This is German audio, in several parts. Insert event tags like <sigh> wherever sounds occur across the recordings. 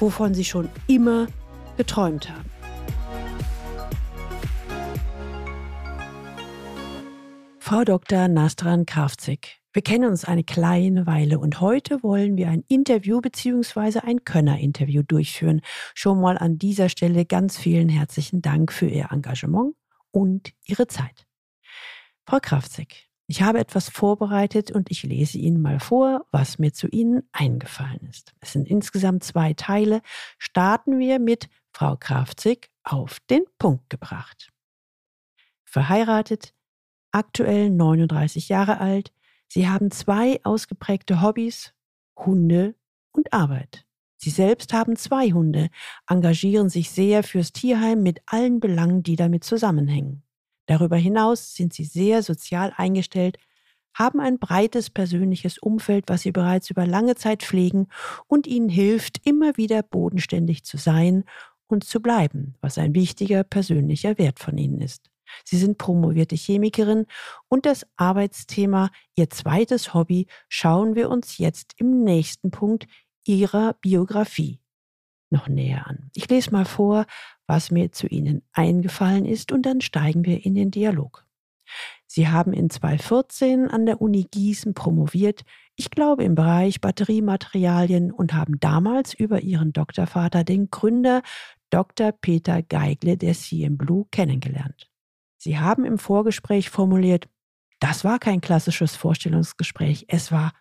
wovon sie schon immer geträumt haben. Frau Dr. Nastran Krafzig, wir kennen uns eine kleine Weile und heute wollen wir ein Interview bzw. ein Könner-Interview durchführen. Schon mal an dieser Stelle ganz vielen herzlichen Dank für Ihr Engagement und Ihre Zeit. Frau Krafzig, ich habe etwas vorbereitet und ich lese Ihnen mal vor, was mir zu Ihnen eingefallen ist. Es sind insgesamt zwei Teile. Starten wir mit Frau Krafzig auf den Punkt gebracht. Verheiratet, aktuell 39 Jahre alt. Sie haben zwei ausgeprägte Hobbys, Hunde und Arbeit. Sie selbst haben zwei Hunde, engagieren sich sehr fürs Tierheim mit allen Belangen, die damit zusammenhängen. Darüber hinaus sind sie sehr sozial eingestellt, haben ein breites persönliches Umfeld, was sie bereits über lange Zeit pflegen und ihnen hilft, immer wieder bodenständig zu sein und zu bleiben, was ein wichtiger persönlicher Wert von ihnen ist. Sie sind promovierte Chemikerin und das Arbeitsthema, ihr zweites Hobby, schauen wir uns jetzt im nächsten Punkt ihrer Biografie noch näher an. Ich lese mal vor, was mir zu Ihnen eingefallen ist und dann steigen wir in den Dialog. Sie haben in 2014 an der Uni Gießen promoviert, ich glaube im Bereich Batteriematerialien und haben damals über Ihren Doktorvater, den Gründer Dr. Peter Geigle der CM Blue, kennengelernt. Sie haben im Vorgespräch formuliert, das war kein klassisches Vorstellungsgespräch, es war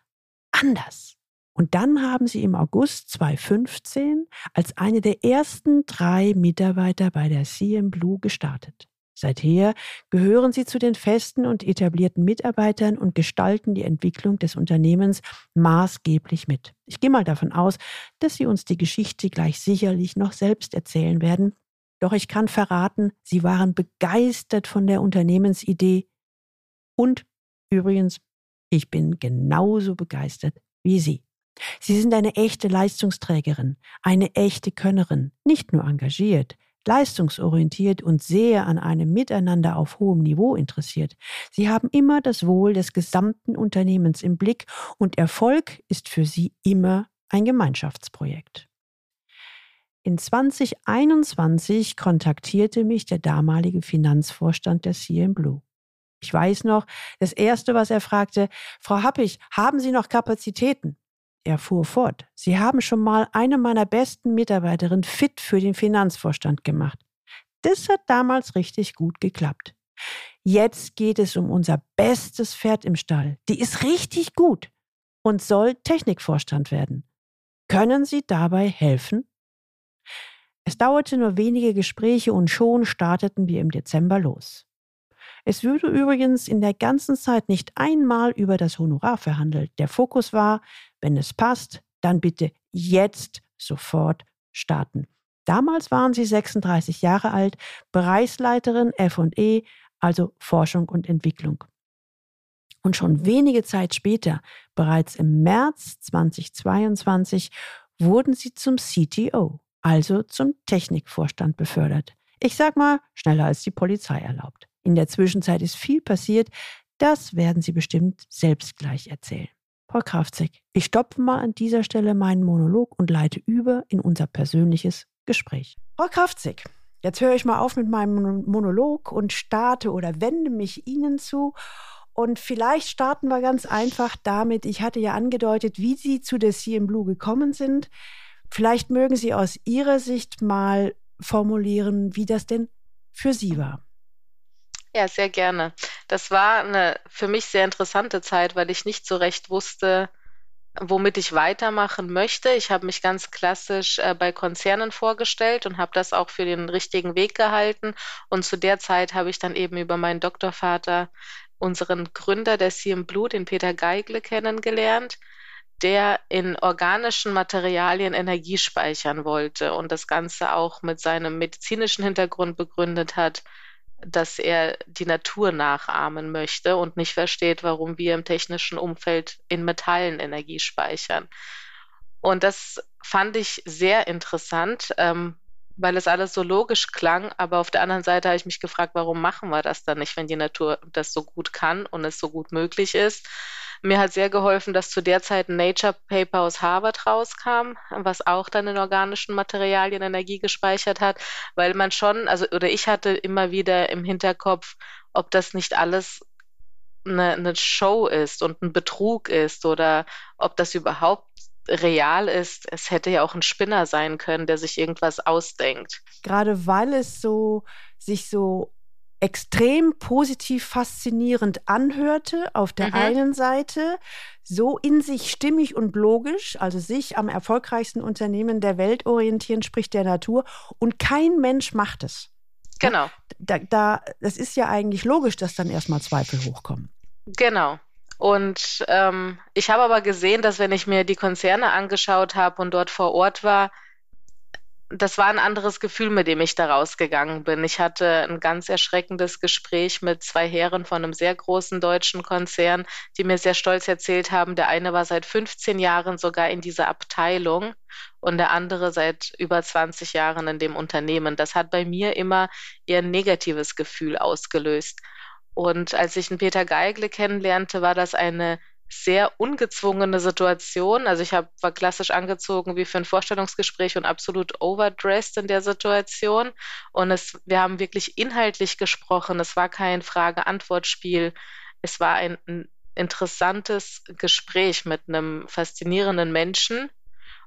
anders. Und dann haben sie im August 2015 als eine der ersten drei Mitarbeiter bei der CM Blue gestartet. Seither gehören sie zu den festen und etablierten Mitarbeitern und gestalten die Entwicklung des Unternehmens maßgeblich mit. Ich gehe mal davon aus, dass Sie uns die Geschichte gleich sicherlich noch selbst erzählen werden. Doch ich kann verraten, Sie waren begeistert von der Unternehmensidee und übrigens, ich bin genauso begeistert wie Sie. Sie sind eine echte Leistungsträgerin, eine echte Könnerin, nicht nur engagiert, leistungsorientiert und sehr an einem Miteinander auf hohem Niveau interessiert. Sie haben immer das Wohl des gesamten Unternehmens im Blick und Erfolg ist für Sie immer ein Gemeinschaftsprojekt. In 2021 kontaktierte mich der damalige Finanzvorstand der CM Blue. Ich weiß noch, das Erste, was er fragte, Frau Happig, haben Sie noch Kapazitäten? Er fuhr fort. Sie haben schon mal eine meiner besten Mitarbeiterinnen fit für den Finanzvorstand gemacht. Das hat damals richtig gut geklappt. Jetzt geht es um unser bestes Pferd im Stall. Die ist richtig gut und soll Technikvorstand werden. Können Sie dabei helfen? Es dauerte nur wenige Gespräche und schon starteten wir im Dezember los. Es wurde übrigens in der ganzen Zeit nicht einmal über das Honorar verhandelt. Der Fokus war, wenn es passt, dann bitte jetzt sofort starten. Damals waren sie 36 Jahre alt, Bereichsleiterin FE, also Forschung und Entwicklung. Und schon wenige Zeit später, bereits im März 2022, wurden sie zum CTO, also zum Technikvorstand befördert. Ich sag mal, schneller als die Polizei erlaubt. In der Zwischenzeit ist viel passiert. Das werden Sie bestimmt selbst gleich erzählen. Frau Kraftzig, ich stoppe mal an dieser Stelle meinen Monolog und leite über in unser persönliches Gespräch. Frau Kraftzig, jetzt höre ich mal auf mit meinem Monolog und starte oder wende mich Ihnen zu. Und vielleicht starten wir ganz einfach damit, ich hatte ja angedeutet, wie Sie zu der CM Blue gekommen sind. Vielleicht mögen Sie aus Ihrer Sicht mal formulieren, wie das denn für Sie war. Ja, sehr gerne. Das war eine für mich sehr interessante Zeit, weil ich nicht so recht wusste, womit ich weitermachen möchte. Ich habe mich ganz klassisch äh, bei Konzernen vorgestellt und habe das auch für den richtigen Weg gehalten. Und zu der Zeit habe ich dann eben über meinen Doktorvater unseren Gründer der CM Blue, den Peter Geigle, kennengelernt der in organischen Materialien Energie speichern wollte und das Ganze auch mit seinem medizinischen Hintergrund begründet hat, dass er die Natur nachahmen möchte und nicht versteht, warum wir im technischen Umfeld in Metallen Energie speichern. Und das fand ich sehr interessant, ähm, weil es alles so logisch klang. Aber auf der anderen Seite habe ich mich gefragt, warum machen wir das dann nicht, wenn die Natur das so gut kann und es so gut möglich ist. Mir hat sehr geholfen, dass zu der Zeit ein Nature Paper aus Harvard rauskam, was auch dann in organischen Materialien Energie gespeichert hat, weil man schon, also oder ich hatte immer wieder im Hinterkopf, ob das nicht alles eine, eine Show ist und ein Betrug ist oder ob das überhaupt real ist. Es hätte ja auch ein Spinner sein können, der sich irgendwas ausdenkt. Gerade weil es so sich so extrem positiv faszinierend anhörte auf der mhm. einen Seite, so in sich stimmig und logisch, also sich am erfolgreichsten Unternehmen der Welt orientieren, spricht der Natur, und kein Mensch macht es. Genau. Da, da, das ist ja eigentlich logisch, dass dann erstmal Zweifel hochkommen. Genau. Und ähm, ich habe aber gesehen, dass wenn ich mir die Konzerne angeschaut habe und dort vor Ort war, das war ein anderes Gefühl, mit dem ich da rausgegangen bin. Ich hatte ein ganz erschreckendes Gespräch mit zwei Herren von einem sehr großen deutschen Konzern, die mir sehr stolz erzählt haben, der eine war seit 15 Jahren sogar in dieser Abteilung und der andere seit über 20 Jahren in dem Unternehmen. Das hat bei mir immer eher ein negatives Gefühl ausgelöst. Und als ich einen Peter Geigle kennenlernte, war das eine sehr ungezwungene Situation. Also ich hab, war klassisch angezogen wie für ein Vorstellungsgespräch und absolut overdressed in der Situation. Und es, wir haben wirklich inhaltlich gesprochen. Es war kein Frage-Antwort-Spiel. Es war ein, ein interessantes Gespräch mit einem faszinierenden Menschen.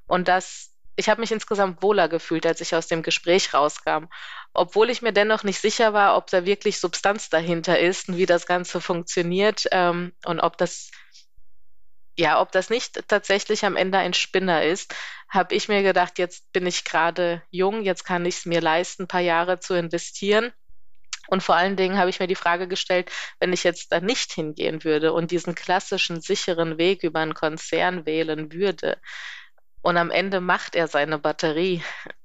Und das, ich habe mich insgesamt wohler gefühlt, als ich aus dem Gespräch rauskam. Obwohl ich mir dennoch nicht sicher war, ob da wirklich Substanz dahinter ist und wie das Ganze funktioniert ähm, und ob das ja, ob das nicht tatsächlich am Ende ein Spinner ist, habe ich mir gedacht, jetzt bin ich gerade jung, jetzt kann ich es mir leisten, ein paar Jahre zu investieren. Und vor allen Dingen habe ich mir die Frage gestellt, wenn ich jetzt da nicht hingehen würde und diesen klassischen sicheren Weg über einen Konzern wählen würde und am Ende macht er seine Batterie,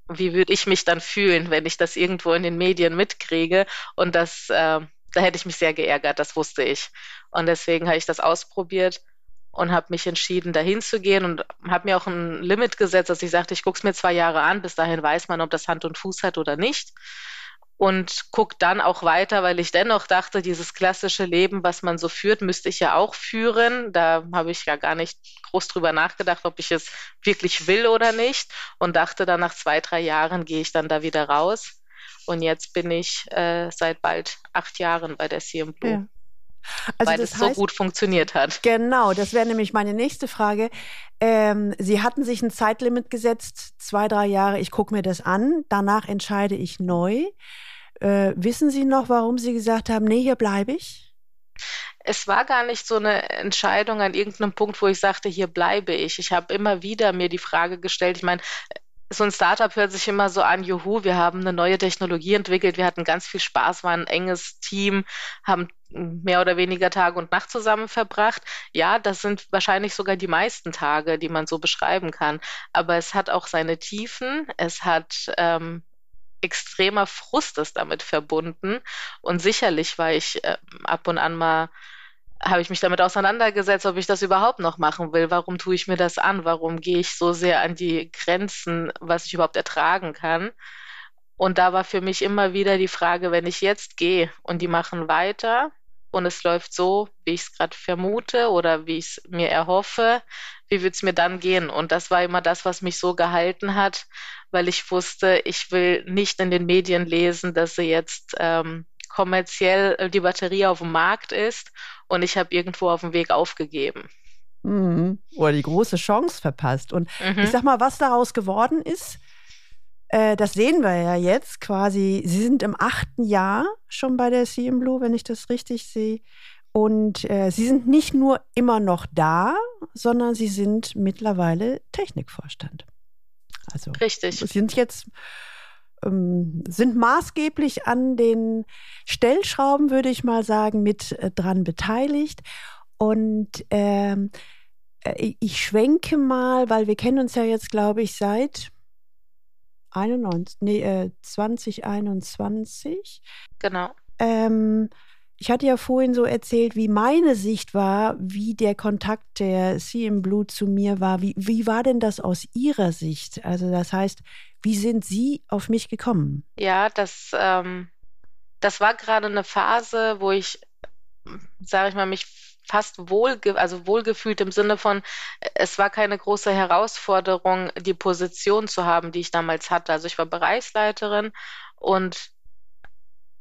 wie würde ich mich dann fühlen, wenn ich das irgendwo in den Medien mitkriege und das, äh, da hätte ich mich sehr geärgert, das wusste ich. Und deswegen habe ich das ausprobiert und habe mich entschieden, dahin zu gehen und habe mir auch ein Limit gesetzt, dass ich sagte, ich gucke es mir zwei Jahre an, bis dahin weiß man, ob das Hand und Fuß hat oder nicht. Und gucke dann auch weiter, weil ich dennoch dachte, dieses klassische Leben, was man so führt, müsste ich ja auch führen. Da habe ich ja gar nicht groß drüber nachgedacht, ob ich es wirklich will oder nicht. Und dachte dann, nach zwei, drei Jahren gehe ich dann da wieder raus. Und jetzt bin ich äh, seit bald acht Jahren bei der CM Blue. Ja. Also weil es so gut funktioniert hat. Genau, das wäre nämlich meine nächste Frage. Ähm, Sie hatten sich ein Zeitlimit gesetzt, zwei, drei Jahre, ich gucke mir das an, danach entscheide ich neu. Äh, wissen Sie noch, warum Sie gesagt haben, nee, hier bleibe ich? es war gar nicht so eine Entscheidung an irgendeinem Punkt, wo ich sagte, hier bleibe ich. Ich habe immer wieder mir die Frage gestellt, ich meine, so ein Startup hört sich immer so an, juhu, wir haben eine neue Technologie entwickelt, wir hatten ganz viel Spaß, waren ein enges Team, haben mehr oder weniger Tag und Nacht zusammen verbracht. Ja, das sind wahrscheinlich sogar die meisten Tage, die man so beschreiben kann. Aber es hat auch seine Tiefen, es hat ähm, extremer Frust ist damit verbunden. Und sicherlich war ich äh, ab und an mal habe ich mich damit auseinandergesetzt, ob ich das überhaupt noch machen will. Warum tue ich mir das an? Warum gehe ich so sehr an die Grenzen, was ich überhaupt ertragen kann? Und da war für mich immer wieder die Frage, wenn ich jetzt gehe und die machen weiter und es läuft so, wie ich es gerade vermute oder wie ich es mir erhoffe, wie wird es mir dann gehen? Und das war immer das, was mich so gehalten hat, weil ich wusste, ich will nicht in den Medien lesen, dass sie jetzt ähm, kommerziell äh, die Batterie auf dem Markt ist und ich habe irgendwo auf dem Weg aufgegeben. Mhm. Oder die große Chance verpasst. Und mhm. ich sag mal, was daraus geworden ist, äh, das sehen wir ja jetzt quasi. Sie sind im achten Jahr schon bei der CM Blue, wenn ich das richtig sehe. Und äh, Sie sind nicht nur immer noch da, sondern Sie sind mittlerweile Technikvorstand. Also, Richtig. Sie sind jetzt ähm, sind maßgeblich an den Stellschrauben, würde ich mal sagen, mit äh, dran beteiligt. Und ähm, äh, ich schwenke mal, weil wir kennen uns ja jetzt, glaube ich, seit 91, nee, äh, 2021. Genau. Ähm, ich hatte ja vorhin so erzählt, wie meine Sicht war, wie der Kontakt der CM Blue zu mir war. Wie, wie war denn das aus Ihrer Sicht? Also das heißt, wie sind Sie auf mich gekommen? Ja, das, ähm, das war gerade eine Phase, wo ich, sage ich mal, mich fast wohl, also wohlgefühlt im Sinne von, es war keine große Herausforderung, die Position zu haben, die ich damals hatte. Also ich war Bereichsleiterin und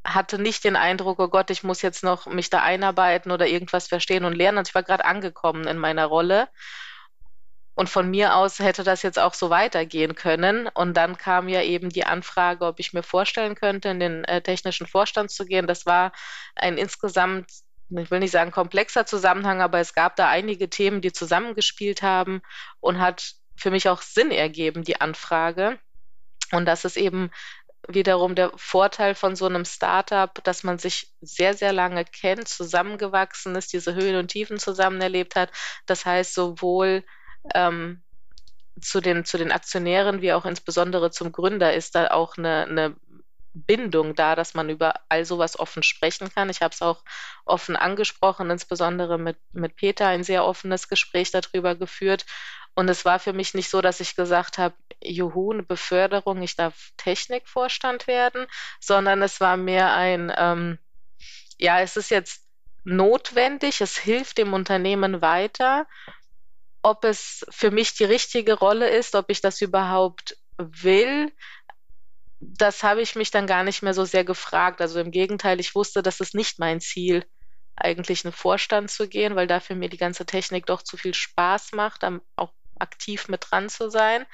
hatte nicht den Eindruck, oh Gott, ich muss jetzt noch mich da einarbeiten oder irgendwas verstehen und lernen. Und ich war gerade angekommen in meiner Rolle. Und von mir aus hätte das jetzt auch so weitergehen können. Und dann kam ja eben die Anfrage, ob ich mir vorstellen könnte, in den äh, technischen Vorstand zu gehen. Das war ein insgesamt, ich will nicht sagen komplexer Zusammenhang, aber es gab da einige Themen, die zusammengespielt haben und hat für mich auch Sinn ergeben, die Anfrage. Und das ist eben wiederum der Vorteil von so einem Startup, dass man sich sehr, sehr lange kennt, zusammengewachsen ist, diese Höhen und Tiefen zusammen erlebt hat. Das heißt, sowohl ähm, zu, den, zu den Aktionären wie auch insbesondere zum Gründer ist da auch eine, eine Bindung da, dass man über all sowas offen sprechen kann. Ich habe es auch offen angesprochen, insbesondere mit, mit Peter ein sehr offenes Gespräch darüber geführt. Und es war für mich nicht so, dass ich gesagt habe, juhu, eine Beförderung, ich darf Technikvorstand werden, sondern es war mehr ein, ähm, ja, es ist jetzt notwendig, es hilft dem Unternehmen weiter. Ob es für mich die richtige Rolle ist, ob ich das überhaupt will, das habe ich mich dann gar nicht mehr so sehr gefragt. Also im Gegenteil, ich wusste, das ist nicht mein Ziel, eigentlich in Vorstand zu gehen, weil dafür mir die ganze Technik doch zu viel Spaß macht, auch aktiv mit dran zu sein.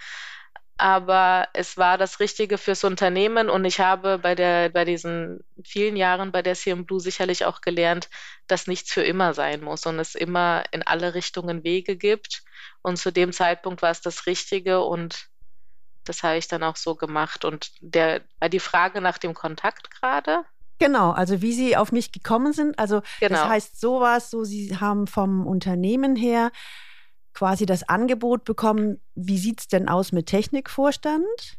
Aber es war das Richtige fürs Unternehmen und ich habe bei der, bei diesen vielen Jahren bei der CM Blue sicherlich auch gelernt, dass nichts für immer sein muss und es immer in alle Richtungen Wege gibt. Und zu dem Zeitpunkt war es das Richtige und das habe ich dann auch so gemacht. Und der, die Frage nach dem Kontakt gerade. Genau, also wie Sie auf mich gekommen sind. Also genau. das heißt sowas, so Sie haben vom Unternehmen her quasi das Angebot bekommen, wie sieht es denn aus mit Technikvorstand?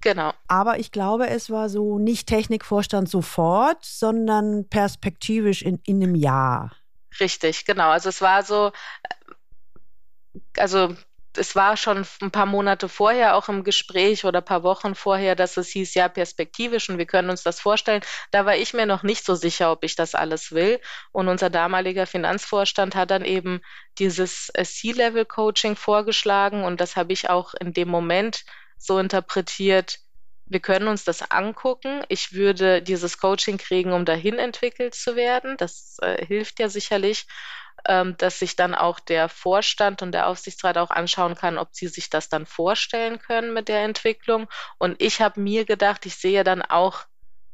Genau. Aber ich glaube, es war so nicht Technikvorstand sofort, sondern perspektivisch in, in einem Jahr. Richtig, genau. Also es war so, äh, also es war schon ein paar Monate vorher auch im Gespräch oder ein paar Wochen vorher, dass es hieß, ja, perspektivisch und wir können uns das vorstellen. Da war ich mir noch nicht so sicher, ob ich das alles will. Und unser damaliger Finanzvorstand hat dann eben dieses äh, C-Level-Coaching vorgeschlagen und das habe ich auch in dem Moment so interpretiert, wir können uns das angucken. Ich würde dieses Coaching kriegen, um dahin entwickelt zu werden. Das äh, hilft ja sicherlich ähm, dass sich dann auch der Vorstand und der Aufsichtsrat auch anschauen kann, ob sie sich das dann vorstellen können mit der Entwicklung. Und ich habe mir gedacht, ich sehe dann auch,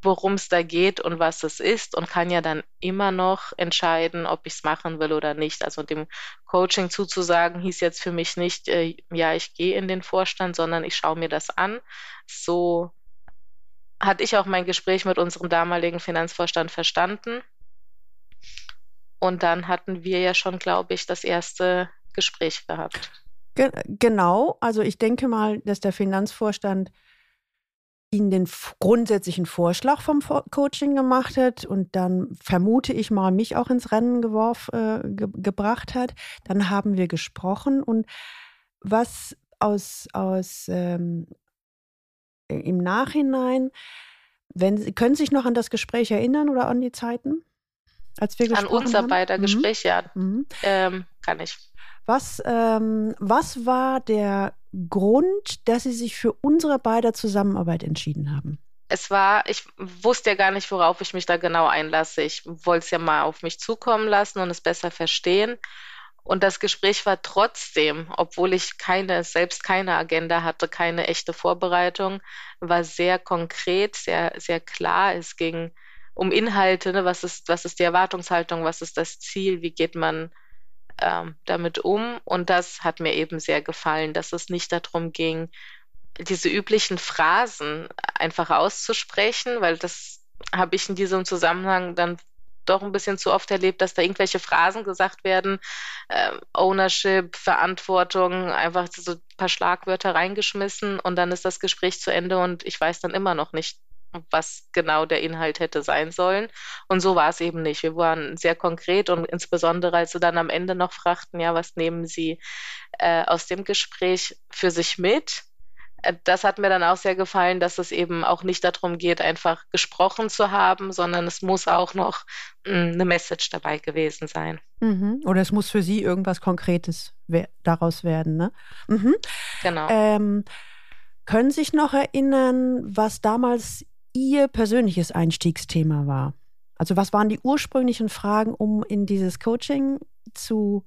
worum es da geht und was es ist und kann ja dann immer noch entscheiden, ob ich es machen will oder nicht. Also dem Coaching zuzusagen hieß jetzt für mich nicht, äh, ja, ich gehe in den Vorstand, sondern ich schaue mir das an. So hatte ich auch mein Gespräch mit unserem damaligen Finanzvorstand verstanden. Und dann hatten wir ja schon, glaube ich, das erste Gespräch gehabt. Ge genau, also ich denke mal, dass der Finanzvorstand Ihnen den grundsätzlichen Vorschlag vom Coaching gemacht hat und dann vermute ich mal mich auch ins Rennen geworf, äh, ge gebracht hat. Dann haben wir gesprochen und was aus, aus ähm, im Nachhinein, wenn Sie, können Sie sich noch an das Gespräch erinnern oder an die Zeiten? als wir gesprochen An unser beider mhm. Gespräch, ja. Mhm. Ähm, kann ich. Was, ähm, was war der Grund, dass Sie sich für unsere beider Zusammenarbeit entschieden haben? Es war, ich wusste ja gar nicht, worauf ich mich da genau einlasse. Ich wollte es ja mal auf mich zukommen lassen und es besser verstehen. Und das Gespräch war trotzdem, obwohl ich keine, selbst keine Agenda hatte, keine echte Vorbereitung, war sehr konkret, sehr, sehr klar. Es ging um Inhalte, ne? was, ist, was ist die Erwartungshaltung, was ist das Ziel, wie geht man ähm, damit um. Und das hat mir eben sehr gefallen, dass es nicht darum ging, diese üblichen Phrasen einfach auszusprechen, weil das habe ich in diesem Zusammenhang dann doch ein bisschen zu oft erlebt, dass da irgendwelche Phrasen gesagt werden, äh, Ownership, Verantwortung, einfach so ein paar Schlagwörter reingeschmissen und dann ist das Gespräch zu Ende und ich weiß dann immer noch nicht, was genau der Inhalt hätte sein sollen. Und so war es eben nicht. Wir waren sehr konkret und insbesondere, als sie dann am Ende noch fragten, ja, was nehmen Sie äh, aus dem Gespräch für sich mit? Äh, das hat mir dann auch sehr gefallen, dass es eben auch nicht darum geht, einfach gesprochen zu haben, sondern es muss auch noch hm, eine Message dabei gewesen sein. Mhm. Oder es muss für Sie irgendwas Konkretes daraus werden. Ne? Mhm. Genau. Ähm, können Sie sich noch erinnern, was damals Ihr persönliches Einstiegsthema war? Also was waren die ursprünglichen Fragen, um in dieses Coaching zu,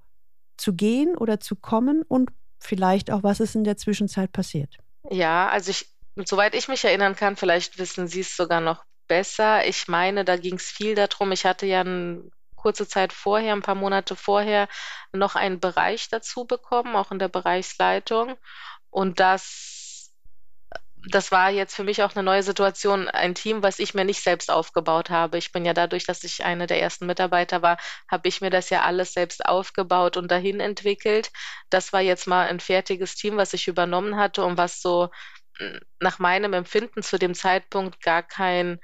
zu gehen oder zu kommen und vielleicht auch, was ist in der Zwischenzeit passiert? Ja, also ich, soweit ich mich erinnern kann, vielleicht wissen Sie es sogar noch besser. Ich meine, da ging es viel darum. Ich hatte ja eine kurze Zeit vorher, ein paar Monate vorher, noch einen Bereich dazu bekommen, auch in der Bereichsleitung. Und das das war jetzt für mich auch eine neue Situation, ein Team, was ich mir nicht selbst aufgebaut habe. Ich bin ja dadurch, dass ich eine der ersten Mitarbeiter war, habe ich mir das ja alles selbst aufgebaut und dahin entwickelt. Das war jetzt mal ein fertiges Team, was ich übernommen hatte und was so hm, nach meinem Empfinden zu dem Zeitpunkt gar kein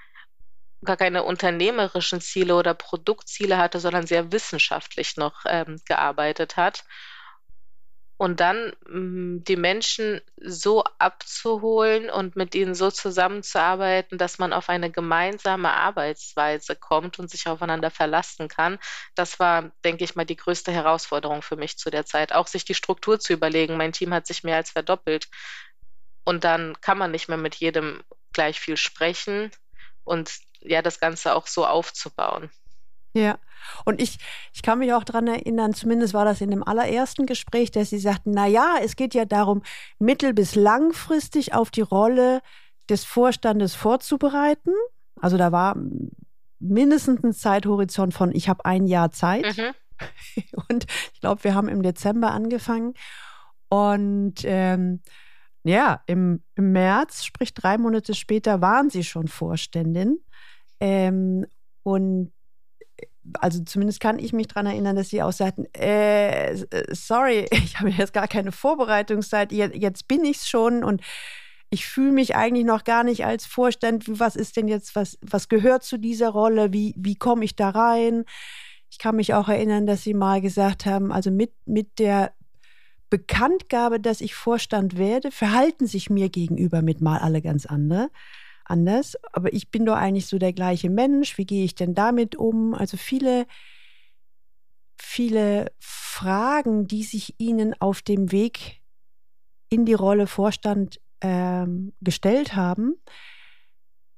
gar keine unternehmerischen Ziele oder Produktziele hatte, sondern sehr wissenschaftlich noch ähm, gearbeitet hat und dann mh, hm, die Menschen so abzuholen und mit ihnen so zusammenzuarbeiten, dass man auf eine gemeinsame Arbeitsweise kommt und sich aufeinander verlassen kann. Das war, denke ich mal, die größte Herausforderung für mich zu der Zeit. Auch sich die Struktur zu überlegen. Mein Team hat sich mehr als verdoppelt. Und dann kann man nicht mehr mit jedem gleich viel sprechen und ja, das Ganze auch so aufzubauen. Ja. Und ich, ich kann mich auch daran erinnern, zumindest war das in dem allerersten Gespräch, dass Sie sagten, na ja, es geht ja darum, mittel- bis langfristig auf die Rolle des Vorstandes vorzubereiten. Also da war mindestens ein Zeithorizont von, ich habe ein Jahr Zeit. Mhm. <laughs> Und ich glaube, wir haben im Dezember angefangen. Und ähm, ja, im, im März, sprich drei Monate später, waren Sie schon Vorständin. Ähm, und also zumindest kann ich mich daran erinnern, dass sie auch sagten, äh, sorry, <laughs> ich habe jetzt gar keine Vorbereitungszeit, jetzt bin ich es schon und ich fühle mich eigentlich noch gar nicht als Vorstand. Was ist denn jetzt, was, was gehört zu dieser Rolle? Wie, wie komme ich da rein? Ich kann mich auch erinnern, dass sie mal gesagt haben, also mit, mit der Bekanntgabe, dass ich Vorstand werde, verhalten sich mir gegenüber mit mal alle ganz andere anders. Aber ich bin doch eigentlich so der gleiche Mensch. Wie gehe ich denn damit um? Also viele, viele Fragen, die sich Ihnen auf dem Weg in die Rolle Vorstand ähm, gestellt haben,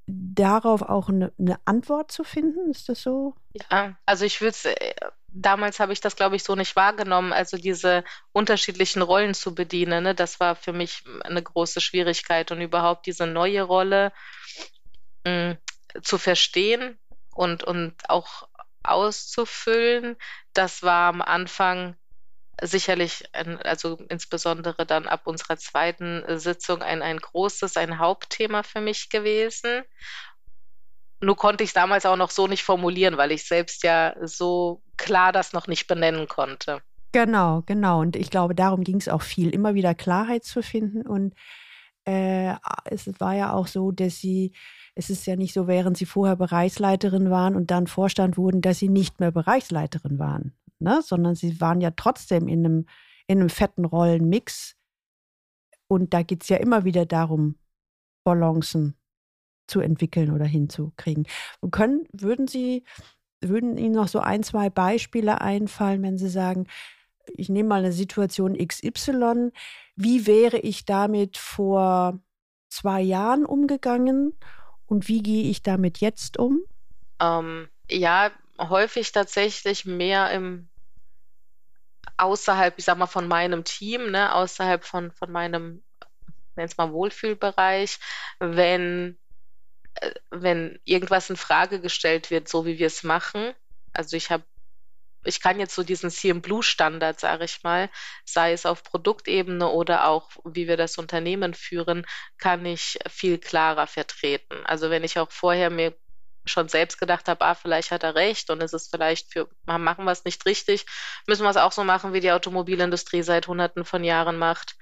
darauf auch eine, eine, Antwort zu finden? Ist das so? Ja, also ich würde äh, damals habe ich das, glaube ich, so nicht wahrgenommen. Also diese unterschiedlichen Rollen zu bedienen, ne, das war für mich eine große Schwierigkeit und überhaupt diese neue Rolle mh, hm, zu verstehen und, und auch auszufüllen. Das war am Anfang sicherlich, ein, also insbesondere dann ab unserer zweiten Sitzung ein, ein großes, ein Hauptthema für mich gewesen. Nur konnte ich es damals auch noch so nicht formulieren, weil ich selbst ja so klar das noch nicht benennen konnte. Genau, genau. Und ich glaube, darum ging es auch viel, immer wieder Klarheit zu finden. Und äh, es war ja auch so, dass sie, es ist ja nicht so, während sie vorher Bereichsleiterin waren und dann Vorstand wurden, dass sie nicht mehr Bereichsleiterin waren, ne? sondern sie waren ja trotzdem in einem, in einem fetten Rollenmix. Und da geht es ja immer wieder darum, Balancen zu entwickeln oder hinzukriegen. Und können, würden Sie, würden Ihnen noch so ein, zwei Beispiele einfallen, wenn Sie sagen, ich nehme mal eine Situation XY, wie wäre ich damit vor zwei Jahren umgegangen und wie gehe ich damit jetzt um? Ähm, ja, häufig tatsächlich mehr im außerhalb, ich sag mal, von meinem Team, ne, außerhalb von, von meinem, nenn es mal Wohlfühlbereich, wenn äh, wenn irgendwas in Frage gestellt wird, so wie wir es machen. Also ich habe ich kann jetzt so diesen CM Blue Standard, sage ich mal, sei es auf Produktebene oder auch wie wir das Unternehmen führen, kann ich viel klarer vertreten. Also wenn ich auch vorher mir schon selbst gedacht habe, ah, vielleicht hat er recht und es ist vielleicht für, machen wir es nicht richtig, müssen wir es auch so machen, wie die Automobilindustrie seit Hunderten von Jahren macht.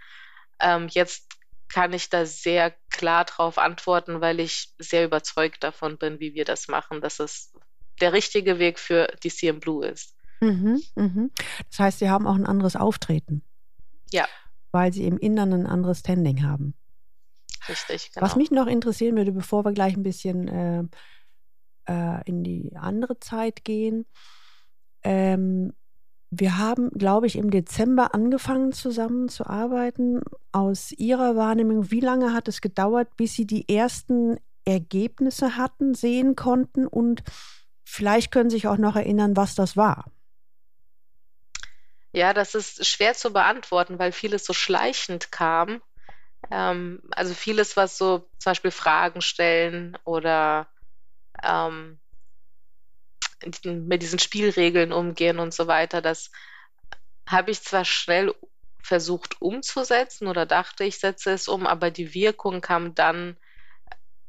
Ähm, jetzt kann ich da sehr klar drauf antworten, weil ich sehr überzeugt davon bin, wie wir das machen, dass es der richtige Weg für die CM Blue ist. Mhm, mhm. Das heißt, Sie haben auch ein anderes Auftreten. Ja. Weil Sie im Innern ein anderes Standing haben. Richtig, genau. Was mich noch interessieren würde, bevor wir gleich ein bisschen äh, äh, in die andere Zeit gehen. Ähm, wir haben, glaube ich, im Dezember angefangen zusammen zu arbeiten. Aus Ihrer Wahrnehmung, wie lange hat es gedauert, bis Sie die ersten Ergebnisse hatten, sehen konnten und vielleicht können Sie sich auch noch erinnern, was das war? Ja, das ist schwer zu beantworten, weil vieles so schleichend kam. Ähm, also vieles, was so zum Beispiel Fragen stellen oder ähm, mit diesen Spielregeln umgehen und so weiter, das habe ich zwar schnell versucht umzusetzen oder dachte, ich setze es um, aber die Wirkung kam dann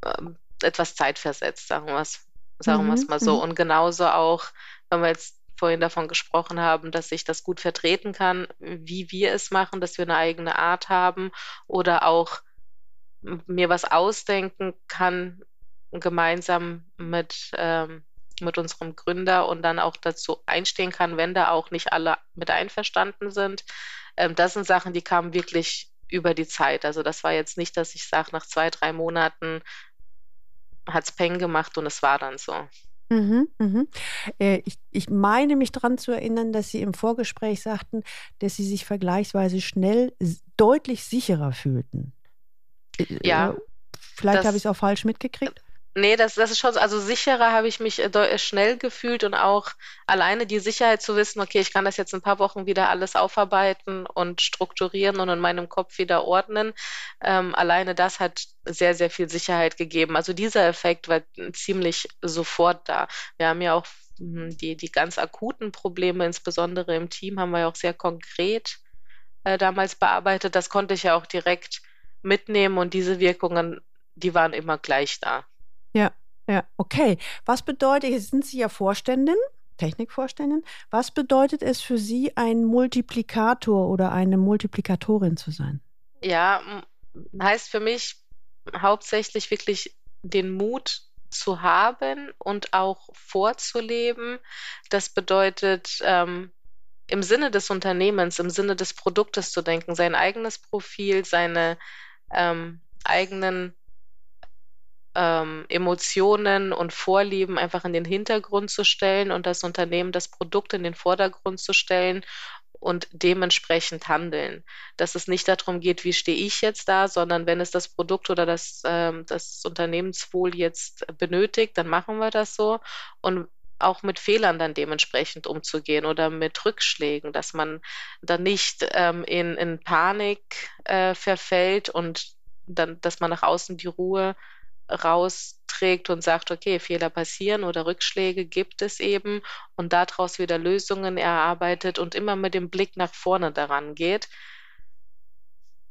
äh, etwas zeitversetzt, sagen wir es sagen wir es mhm, mal so. Mhm. Und genauso auch, wenn wir jetzt vorhin davon gesprochen haben, dass ich das gut vertreten kann, wie wir es machen, dass wir eine eigene Art haben oder auch mir was ausdenken kann, gemeinsam mit, ähm, mit unserem Gründer und dann auch dazu einstehen kann, wenn da auch nicht alle mit einverstanden sind. Ähm, das sind Sachen, die kamen wirklich über die Zeit. Also das war jetzt nicht, dass ich sage, nach zwei, drei Monaten hat es Peng gemacht und es war dann so. Mhm, mhm. Äh, ich, ich meine mich daran zu erinnern, dass Sie im Vorgespräch sagten, dass Sie sich vergleichsweise schnell deutlich sicherer fühlten. Äh, ja. Vielleicht habe ich es auch falsch mitgekriegt. Nee, das, das ist schon so. Also sicherer habe ich mich äh, äh, schnell gefühlt und auch alleine die Sicherheit zu wissen, okay, ich kann das jetzt ein paar Wochen wieder alles aufarbeiten und strukturieren und in meinem Kopf wieder ordnen. Ähm, alleine das hat sehr, sehr viel Sicherheit gegeben. Also dieser Effekt war ziemlich sofort da. Wir haben ja auch hm, die, die ganz akuten Probleme, insbesondere im Team, haben wir ja auch sehr konkret äh, damals bearbeitet. Das konnte ich ja auch direkt mitnehmen und diese Wirkungen, die waren immer gleich da. Ja, ja, okay. Was bedeutet, jetzt sind Sie ja Vorständin, Technikvorständin. Was bedeutet es für Sie, ein Multiplikator oder eine Multiplikatorin zu sein? Ja, heißt für mich hauptsächlich wirklich den Mut zu haben und auch vorzuleben. Das bedeutet, ähm, im Sinne des Unternehmens, im Sinne des Produktes zu denken, sein eigenes Profil, seine ähm, eigenen ähm, Emotionen und Vorlieben einfach in den Hintergrund zu stellen und das Unternehmen, das Produkt in den Vordergrund zu stellen und dementsprechend handeln. Dass es nicht darum geht, wie stehe ich jetzt da, sondern wenn es das Produkt oder das, ähm, das Unternehmenswohl jetzt benötigt, dann machen wir das so. Und auch mit Fehlern dann dementsprechend umzugehen oder mit Rückschlägen, dass man dann nicht ähm, in, in Panik äh, verfällt und dann, dass man nach außen die Ruhe rausträgt und sagt, okay, Fehler passieren oder Rückschläge gibt es eben und daraus wieder Lösungen erarbeitet und immer mit dem Blick nach vorne daran geht.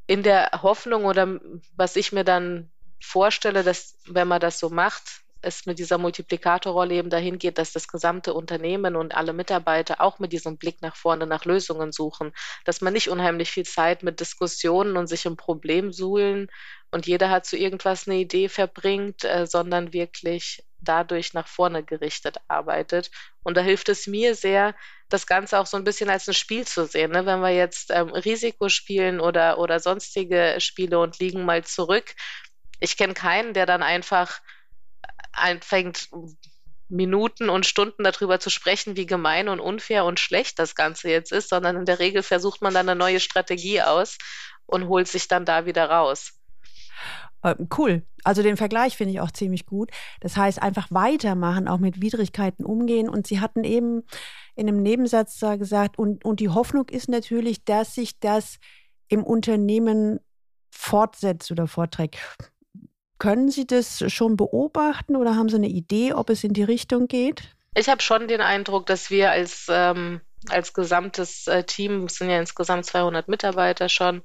In der Hoffnung oder was ich mir dann vorstelle, dass wenn man das so macht, es mit dieser Multiplikatorrolle eben dahin geht, dass das gesamte Unternehmen und alle Mitarbeiter auch mit diesem Blick nach vorne nach Lösungen suchen, dass man nicht unheimlich viel Zeit mit Diskussionen und sich im Problem suhlen und jeder hat zu irgendwas eine Idee verbringt, äh, sondern wirklich dadurch nach vorne gerichtet arbeitet. Und da hilft es mir sehr, das Ganze auch so ein bisschen als ein Spiel zu sehen. Ne? Wenn wir jetzt ähm, Risiko spielen oder, oder sonstige Spiele und liegen mal zurück. Ich kenne keinen, der dann einfach anfängt, Minuten und Stunden darüber zu sprechen, wie gemein und unfair und schlecht das Ganze jetzt ist, sondern in der Regel versucht man dann eine neue Strategie aus und holt sich dann da wieder raus. Ähm, cool. Also den Vergleich finde ich auch ziemlich gut. Das heißt, einfach weitermachen, auch mit Widrigkeiten umgehen. Und Sie hatten eben in einem Nebensatz da gesagt, und, und die Hoffnung ist natürlich, dass sich das im Unternehmen fortsetzt oder vorträgt. Können Sie das schon beobachten oder haben Sie eine Idee, ob es in die Richtung geht? Ich habe schon den Eindruck, dass wir als, ähm, als gesamtes äh, Team, es sind ja insgesamt 200 Mitarbeiter schon,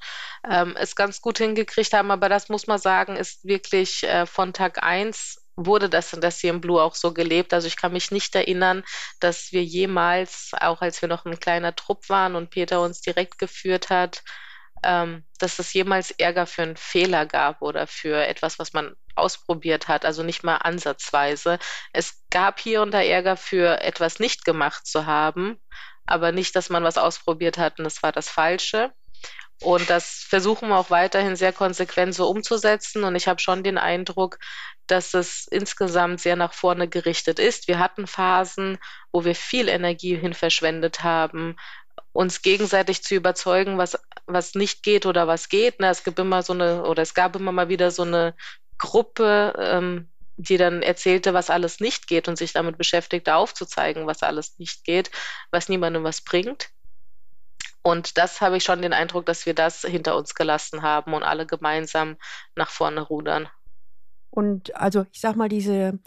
ähm, es ganz gut hingekriegt haben. Aber das muss man sagen, ist wirklich äh, von Tag 1 wurde das das hier im Blue auch so gelebt. Also ich kann mich nicht erinnern, dass wir jemals, auch als wir noch ein kleiner Trupp waren und Peter uns direkt geführt hat, ähm, dass es jemals Ärger für einen Fehler gab oder für etwas, was man ausprobiert hat, also nicht mal ansatzweise. Es gab hier und da Ärger für etwas nicht gemacht zu haben, aber nicht, dass man was ausprobiert hat und es war das Falsche. Und das versuchen wir auch weiterhin sehr konsequent so umzusetzen. Und ich habe schon den Eindruck, dass es insgesamt sehr nach vorne gerichtet ist. Wir hatten Phasen, wo wir viel Energie hin verschwendet haben, uns gegenseitig zu überzeugen, was, was nicht geht oder was geht. Ne? Es gibt immer so eine, oder es gab immer mal wieder so eine Gruppe, ähm, die dann erzählte, was alles nicht geht und sich damit beschäftigte, aufzuzeigen, was alles nicht geht, was niemandem was bringt. Und das habe ich schon den Eindruck, dass wir das hinter uns gelassen haben und alle gemeinsam nach vorne rudern. Und also ich sag mal, diese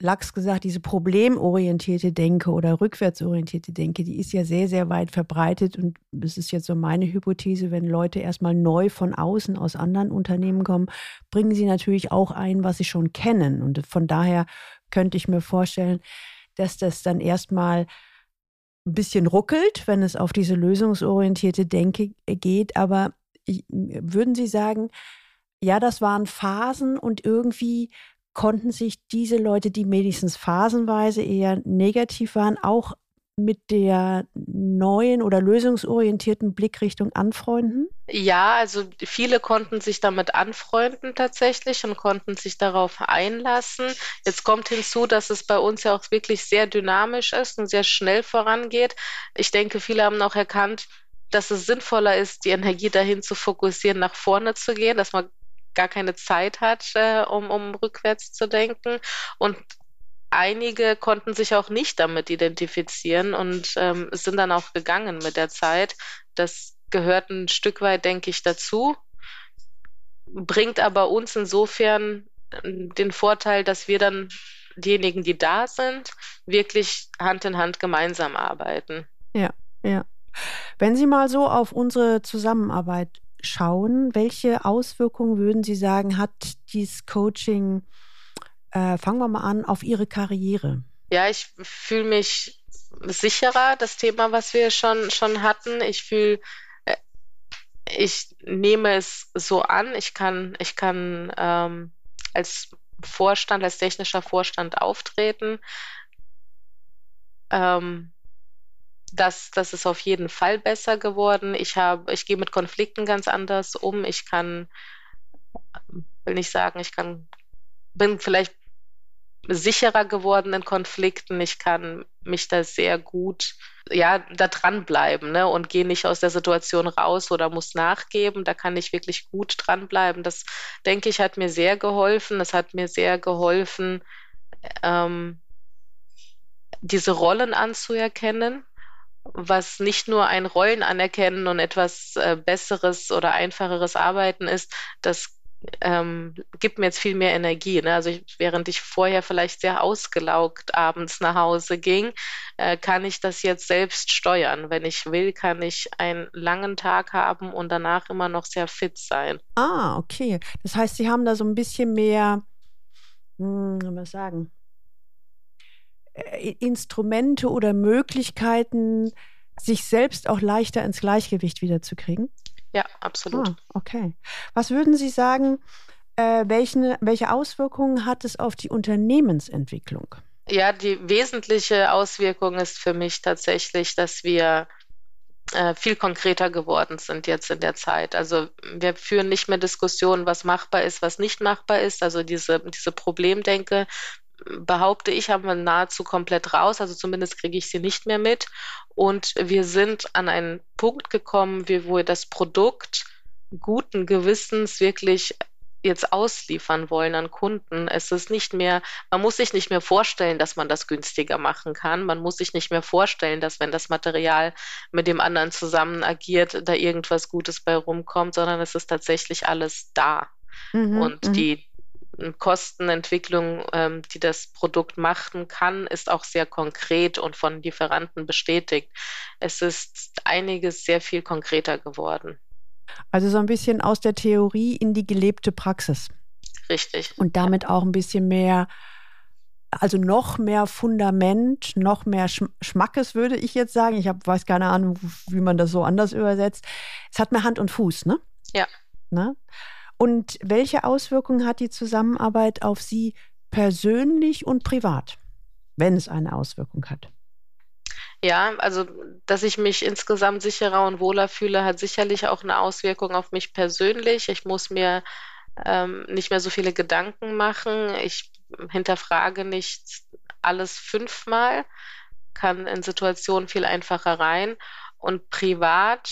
Lachs gesagt, diese problemorientierte Denke oder rückwärtsorientierte Denke, die ist ja sehr, sehr weit verbreitet. Und das ist jetzt so meine Hypothese, wenn Leute erstmal neu von außen aus anderen Unternehmen kommen, bringen sie natürlich auch ein, was sie schon kennen. Und von daher könnte ich mir vorstellen, dass das dann erstmal ein bisschen ruckelt, wenn es auf diese lösungsorientierte Denke geht. Aber würden Sie sagen, ja, das waren Phasen und irgendwie konnten sich diese Leute, die wenigstens phasenweise eher negativ waren, auch mit der neuen oder lösungsorientierten Blickrichtung anfreunden? Ja, also viele konnten sich damit anfreunden tatsächlich und konnten sich darauf einlassen. Jetzt kommt hinzu, dass es bei uns ja auch wirklich sehr dynamisch ist und sehr schnell vorangeht. Ich denke, viele haben auch erkannt, dass es sinnvoller ist, die Energie dahin zu fokussieren, nach vorne zu gehen, dass man gar keine Zeit hat, äh, um, um rückwärts zu denken. Und einige konnten sich auch nicht damit identifizieren und ähm, sind dann auch gegangen mit der Zeit. Das gehört ein Stück weit, denke ich, dazu, bringt aber uns insofern äh, den Vorteil, dass wir dann diejenigen, die da sind, wirklich Hand in Hand gemeinsam arbeiten. Ja, ja. Wenn Sie mal so auf unsere Zusammenarbeit schauen, welche Auswirkungen würden Sie sagen, hat dieses Coaching, äh, fangen wir mal an, auf Ihre Karriere? Ja, ich fühle mich sicherer, das Thema, was wir schon, schon hatten. Ich fühle, äh, ich nehme es so an, ich kann, ich kann ähm, als Vorstand, als technischer Vorstand auftreten. Ähm, das, das ist auf jeden Fall besser geworden. Ich habe, ich gehe mit Konflikten ganz anders um. Ich kann, will nicht sagen, ich kann, bin vielleicht sicherer geworden in Konflikten. Ich kann mich da sehr gut, ja, da dranbleiben, ne, und gehe nicht aus der Situation raus oder muss nachgeben. Da kann ich wirklich gut dranbleiben. Das, denke ich, hat mir sehr geholfen. Das hat mir sehr geholfen, ähm, diese Rollen anzuerkennen was nicht nur ein Rollen anerkennen und etwas äh, besseres oder einfacheres Arbeiten ist, das ähm, gibt mir jetzt viel mehr Energie. Ne? Also ich, während ich vorher vielleicht sehr ausgelaugt abends nach Hause ging, äh, kann ich das jetzt selbst steuern. Wenn ich will, kann ich einen langen Tag haben und danach immer noch sehr fit sein. Ah, okay. Das heißt, Sie haben da so ein bisschen mehr, hm, was sagen, Instrumente oder Möglichkeiten, sich selbst auch leichter ins Gleichgewicht wiederzukriegen? Ja, absolut. Ah, okay. Was würden Sie sagen, äh, welche, welche Auswirkungen hat es auf die Unternehmensentwicklung? Ja, die wesentliche Auswirkung ist für mich tatsächlich, dass wir äh, viel konkreter geworden sind jetzt in der Zeit. Also wir führen nicht mehr Diskussionen, was machbar ist, was nicht machbar ist. Also diese, diese Problemdenke behaupte ich, haben wir nahezu komplett raus. Also zumindest kriege ich sie nicht mehr mit. Und wir sind an einen Punkt gekommen, wo wir das Produkt guten Gewissens wirklich jetzt ausliefern wollen an Kunden. Es ist nicht mehr, man muss sich nicht mehr vorstellen, dass man das günstiger machen kann. Man muss sich nicht mehr vorstellen, dass wenn das Material mit dem anderen zusammen agiert, da irgendwas Gutes bei rumkommt, sondern es ist tatsächlich alles da. Mhm, und mhm. die, Kostenentwicklung, ähm, die das Produkt machen kann, ist auch sehr konkret und von Lieferanten bestätigt. Es ist einiges sehr viel konkreter geworden. Also so ein bisschen aus der Theorie in die gelebte Praxis. richtig. Und damit auch ein bisschen mehr, also noch mehr Fundament, noch mehr Schmackes, würde ich jetzt sagen. Ich hab, weiß keine Ahnung, wie man das so anders übersetzt. Es hat mehr Hand und Fuß, ne? Ja. Ne? Und welche Auswirkungen hat die Zusammenarbeit auf Sie persönlich und privat, wenn es eine Auswirkung hat? Ja, also dass ich mich insgesamt sicherer und wohler fühle, hat sicherlich auch eine Auswirkung auf mich persönlich. Ich muss mir ähm, nicht mehr so viele Gedanken machen. Ich hinterfrage nicht alles fünfmal, kann in Situationen viel einfacher rein. Und privat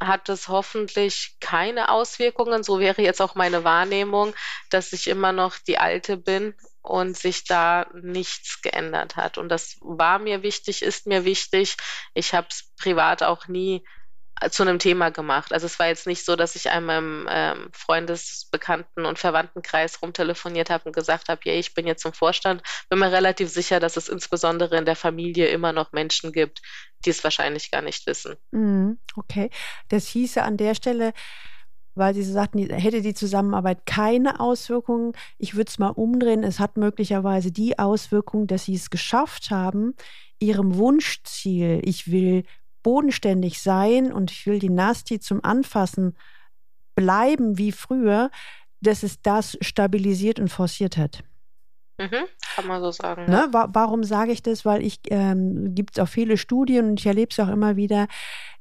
hat es hoffentlich keine Auswirkungen. So wäre jetzt auch meine Wahrnehmung, dass ich immer noch die Alte bin und sich da nichts geändert hat. Und das war mir wichtig, ist mir wichtig. Ich habe es privat auch nie zu einem Thema gemacht. Also es war jetzt nicht so, dass ich einmal im ähm, Freundes-, Bekannten- und Verwandtenkreis rumtelefoniert habe und gesagt habe, ja, ich bin jetzt im Vorstand. Bin mir relativ sicher, dass es insbesondere in der Familie immer noch Menschen gibt, die es wahrscheinlich gar nicht wissen. Mhm, okay. Das hieße an der Stelle, weil Sie sagten, hätte die Zusammenarbeit keine Auswirkungen. Ich würde es mal umdrehen. Es hat möglicherweise die Auswirkung, dass Sie es geschafft haben, Ihrem Wunschziel, ich will bodenständig sein und ich will die Nasti zum Anfassen bleiben wie früher, dass es das stabilisiert und forciert hat. Mhm, kann man so sagen. Ne? Ja. Wa warum sage ich das? Weil ich ähm, gibt es auch viele Studien und ich erlebe es auch immer wieder,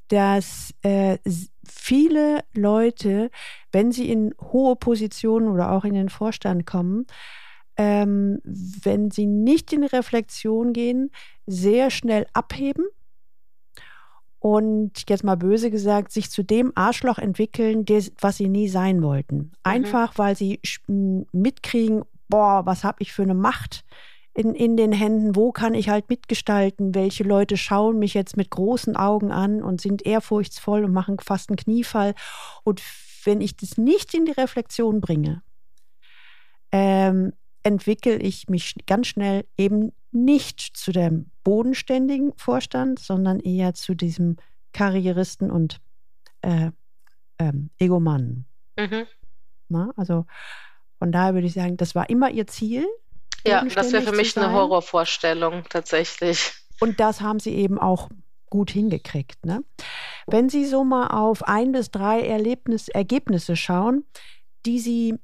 dass äh, viele Leute, wenn sie in hohe Positionen oder auch in den Vorstand kommen, ähm, wenn sie nicht in Reflexion gehen, sehr schnell abheben und jetzt mal böse gesagt, sich zu dem Arschloch entwickeln, des, was sie nie sein wollten. Mhm. Einfach, mhm. weil sie mitkriegen, boah, was habe ich für eine Macht in, in den Händen, wo kann ich halt mitgestalten, welche Leute schauen mich jetzt mit großen Augen an und sind ehrfurchtsvoll und machen fast einen Kniefall. Und wenn ich das nicht in die Reflexion bringe, ähm, entwickle ich mich ganz schnell eben nicht zu dem bodenständigen Vorstand, sondern eher zu diesem Karrieristen und äh, ähm, Egomannen. Mhm. Na, also von daher würde ich sagen, das war immer ihr Ziel, ja, das wäre für mich eine Horrorvorstellung tatsächlich. Und das haben Sie eben auch gut hingekriegt. Ne? Wenn Sie so mal auf ein bis drei Erlebnis, Ergebnisse schauen, die Sie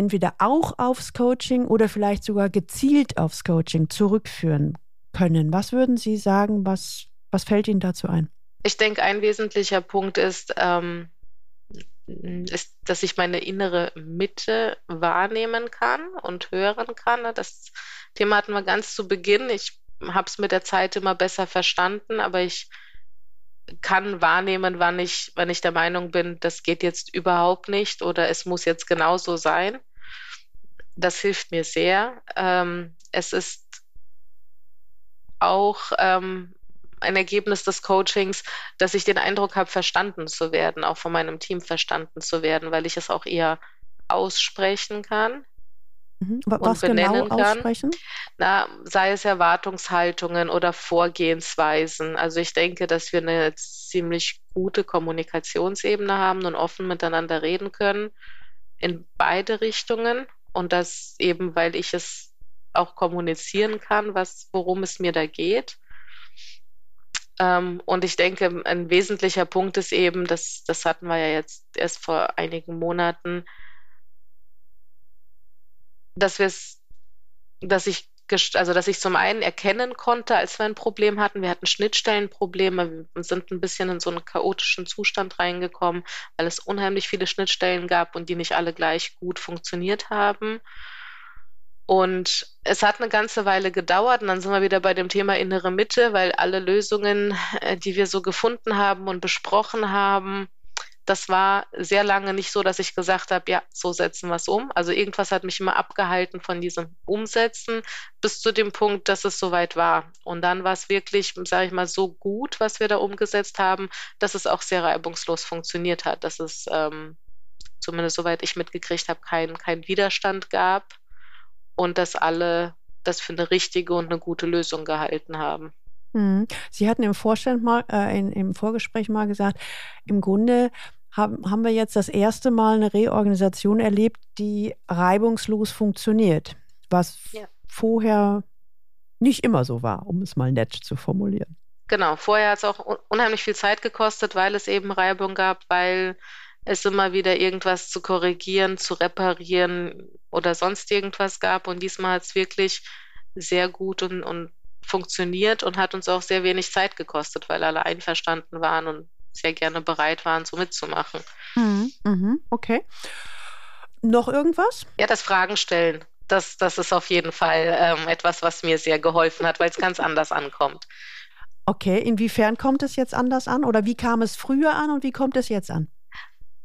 entweder auch aufs Coaching oder vielleicht sogar gezielt aufs Coaching zurückführen können, was würden Sie sagen, was, was fällt Ihnen dazu ein? Ich denke, ein wesentlicher Punkt ist, ähm, ist, dass ich meine innere Mitte wahrnehmen kann und hören kann. Das Thema hatten wir ganz zu Beginn. Ich habe es mit der Zeit immer besser verstanden, aber ich kann wahrnehmen, wann ich, wann ich der Meinung bin, das geht jetzt überhaupt nicht oder es muss jetzt genauso sein. Das hilft mir sehr. Ähm, es ist auch ähm, ein Ergebnis des Coachings, dass ich den Eindruck habe, verstanden zu werden, auch von meinem Team verstanden zu werden, weil ich es auch eher aussprechen kann. Mhm. Was genau aussprechen? Na, sei es Erwartungshaltungen oder Vorgehensweisen. Also ich denke, dass wir eine ziemlich gute Kommunikationsebene haben und offen miteinander reden können in beide Richtungen. Und das eben, weil ich es auch kommunizieren kann, was, worum es mir da geht. Ähm, und ich denke, ein wesentlicher Punkt ist eben, das, das hatten wir ja jetzt erst vor einigen Monaten, dass wir es, dass ich also dass ich zum einen erkennen konnte, als wir ein Problem hatten, wir hatten Schnittstellenprobleme, wir sind ein bisschen in so einen chaotischen Zustand reingekommen, weil es unheimlich viele Schnittstellen gab und die nicht alle gleich gut funktioniert haben. Und es hat eine ganze Weile gedauert und dann sind wir wieder bei dem Thema innere Mitte, weil alle Lösungen, äh, die wir so gefunden haben und besprochen haben, das war sehr lange nicht so, dass ich gesagt habe, ja, so setzen wir es um. Also irgendwas hat mich immer abgehalten von diesem Umsetzen bis zu dem Punkt, dass es soweit war. Und dann war es wirklich, sage ich mal, so gut, was wir da umgesetzt haben, dass es auch sehr reibungslos funktioniert hat, dass es ähm, zumindest soweit ich mitgekriegt habe, keinen kein Widerstand gab und dass alle das für eine richtige und eine gute Lösung gehalten haben. Mhm. Sie hatten im Vorstand mal, äh, in, im Vorgespräch mal gesagt, im Grunde haben, haben wir jetzt das erste Mal eine Reorganisation erlebt, die reibungslos funktioniert, was ja. vorher nicht immer so war, um es mal nett zu formulieren. Genau, vorher hat es auch unheimlich viel Zeit gekostet, weil es eben Reibung gab, weil es immer wieder irgendwas zu korrigieren, zu reparieren oder sonst irgendwas gab. Und diesmal hat es wirklich sehr gut und, und funktioniert und hat uns auch sehr wenig Zeit gekostet, weil alle einverstanden waren und sehr gerne bereit waren, so mitzumachen. Mhm, mhm, okay. Noch irgendwas? Ja, das Fragen stellen. Das, das ist auf jeden Fall ähm, etwas, was mir sehr geholfen hat, weil es ganz anders ankommt. Okay, inwiefern kommt es jetzt anders an? Oder wie kam es früher an und wie kommt es jetzt an?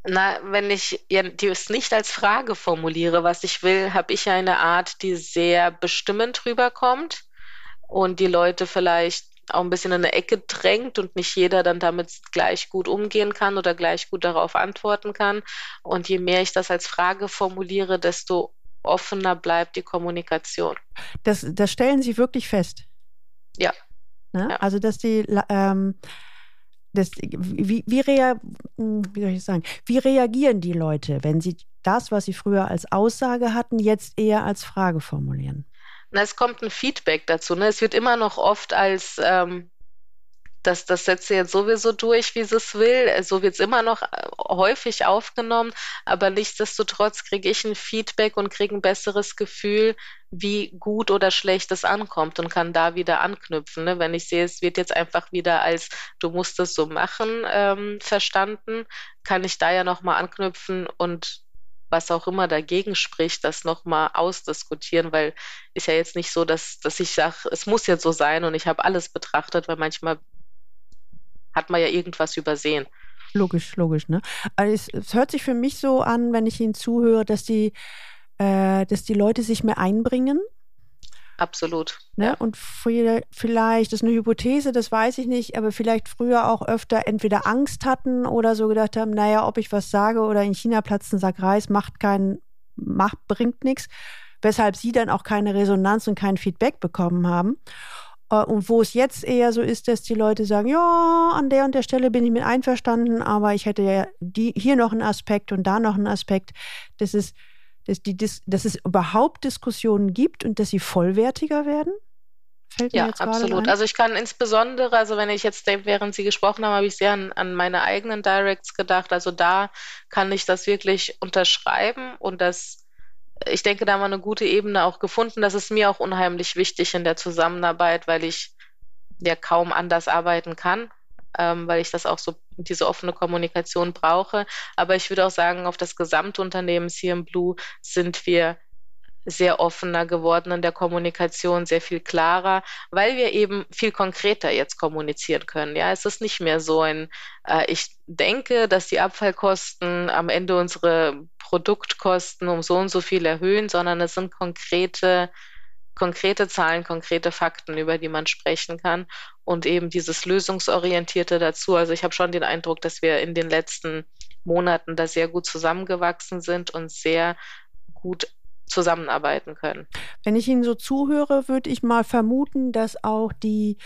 Na, wenn ich ja, es nicht als Frage formuliere, was ich will, habe ich eine Art, die sehr bestimmend rüberkommt und die Leute vielleicht auch ein bisschen in eine Ecke drängt und nicht jeder dann damit gleich gut umgehen kann oder gleich gut darauf antworten kann. Und je mehr ich das als Frage formuliere, desto offener bleibt die Kommunikation. Das, das stellen Sie wirklich fest. Ja. Ne? ja. Also, dass die ähm, das, wie, wie, rea, hm, wie soll ich sagen, wie reagieren die Leute, wenn sie das, was sie früher als Aussage hatten, jetzt eher als Frage formulieren? Na, es kommt ein Feedback dazu. Ne? Es wird immer noch oft als, ähm, das, das setzt sie jetzt sowieso durch, wie sie es will. So wird es immer noch äh, häufig aufgenommen, aber nichtsdestotrotz kriege ich ein Feedback und kriege ein besseres Gefühl, wie gut oder schlecht es ankommt und kann da wieder anknüpfen. Ne? Wenn ich sehe, es wird jetzt einfach wieder als du musst es so machen ähm, verstanden, kann ich da ja nochmal anknüpfen und was auch immer dagegen spricht, das nochmal ausdiskutieren, weil ist ja jetzt nicht so, dass, dass ich sage, es muss jetzt so sein und ich habe alles betrachtet, weil manchmal hat man ja irgendwas übersehen. Logisch, logisch, ne? Also es, es hört sich für mich so an, wenn ich Ihnen zuhöre, dass die, äh, dass die Leute sich mehr einbringen Absolut. Ne? Und vielleicht, das ist eine Hypothese, das weiß ich nicht, aber vielleicht früher auch öfter entweder Angst hatten oder so gedacht haben, naja, ob ich was sage oder in China platzt ein Sack Reis, macht keinen, macht, bringt nichts. Weshalb sie dann auch keine Resonanz und kein Feedback bekommen haben. Äh, und wo es jetzt eher so ist, dass die Leute sagen, ja, an der und der Stelle bin ich mit einverstanden, aber ich hätte ja die, hier noch einen Aspekt und da noch einen Aspekt. Das ist, dass, die, dass es überhaupt Diskussionen gibt und dass sie vollwertiger werden? Fällt ja, absolut. Also ich kann insbesondere, also wenn ich jetzt, während Sie gesprochen haben, habe ich sehr an, an meine eigenen Directs gedacht. Also da kann ich das wirklich unterschreiben und das ich denke, da haben wir eine gute Ebene auch gefunden. Das ist mir auch unheimlich wichtig in der Zusammenarbeit, weil ich ja kaum anders arbeiten kann ähm, weil ich das auch so, diese offene Kommunikation brauche. Aber ich würde auch sagen, auf das Gesamtunternehmen CM sind wir sehr offener geworden in der Kommunikation, sehr viel klarer, weil wir eben viel konkreter jetzt kommunizieren können. Ja, es ist nicht mehr so ein, äh, ich denke, dass die Abfallkosten am Ende unsere Produktkosten um so und so viel erhöhen, sondern es sind konkrete konkrete Zahlen, konkrete Fakten, über die man sprechen kann und eben dieses Lösungsorientierte dazu. Also ich habe schon den Eindruck, dass wir in den letzten Monaten da sehr gut zusammengewachsen sind und sehr gut zusammenarbeiten können. Wenn ich Ihnen so zuhöre, würde ich mal vermuten, dass auch die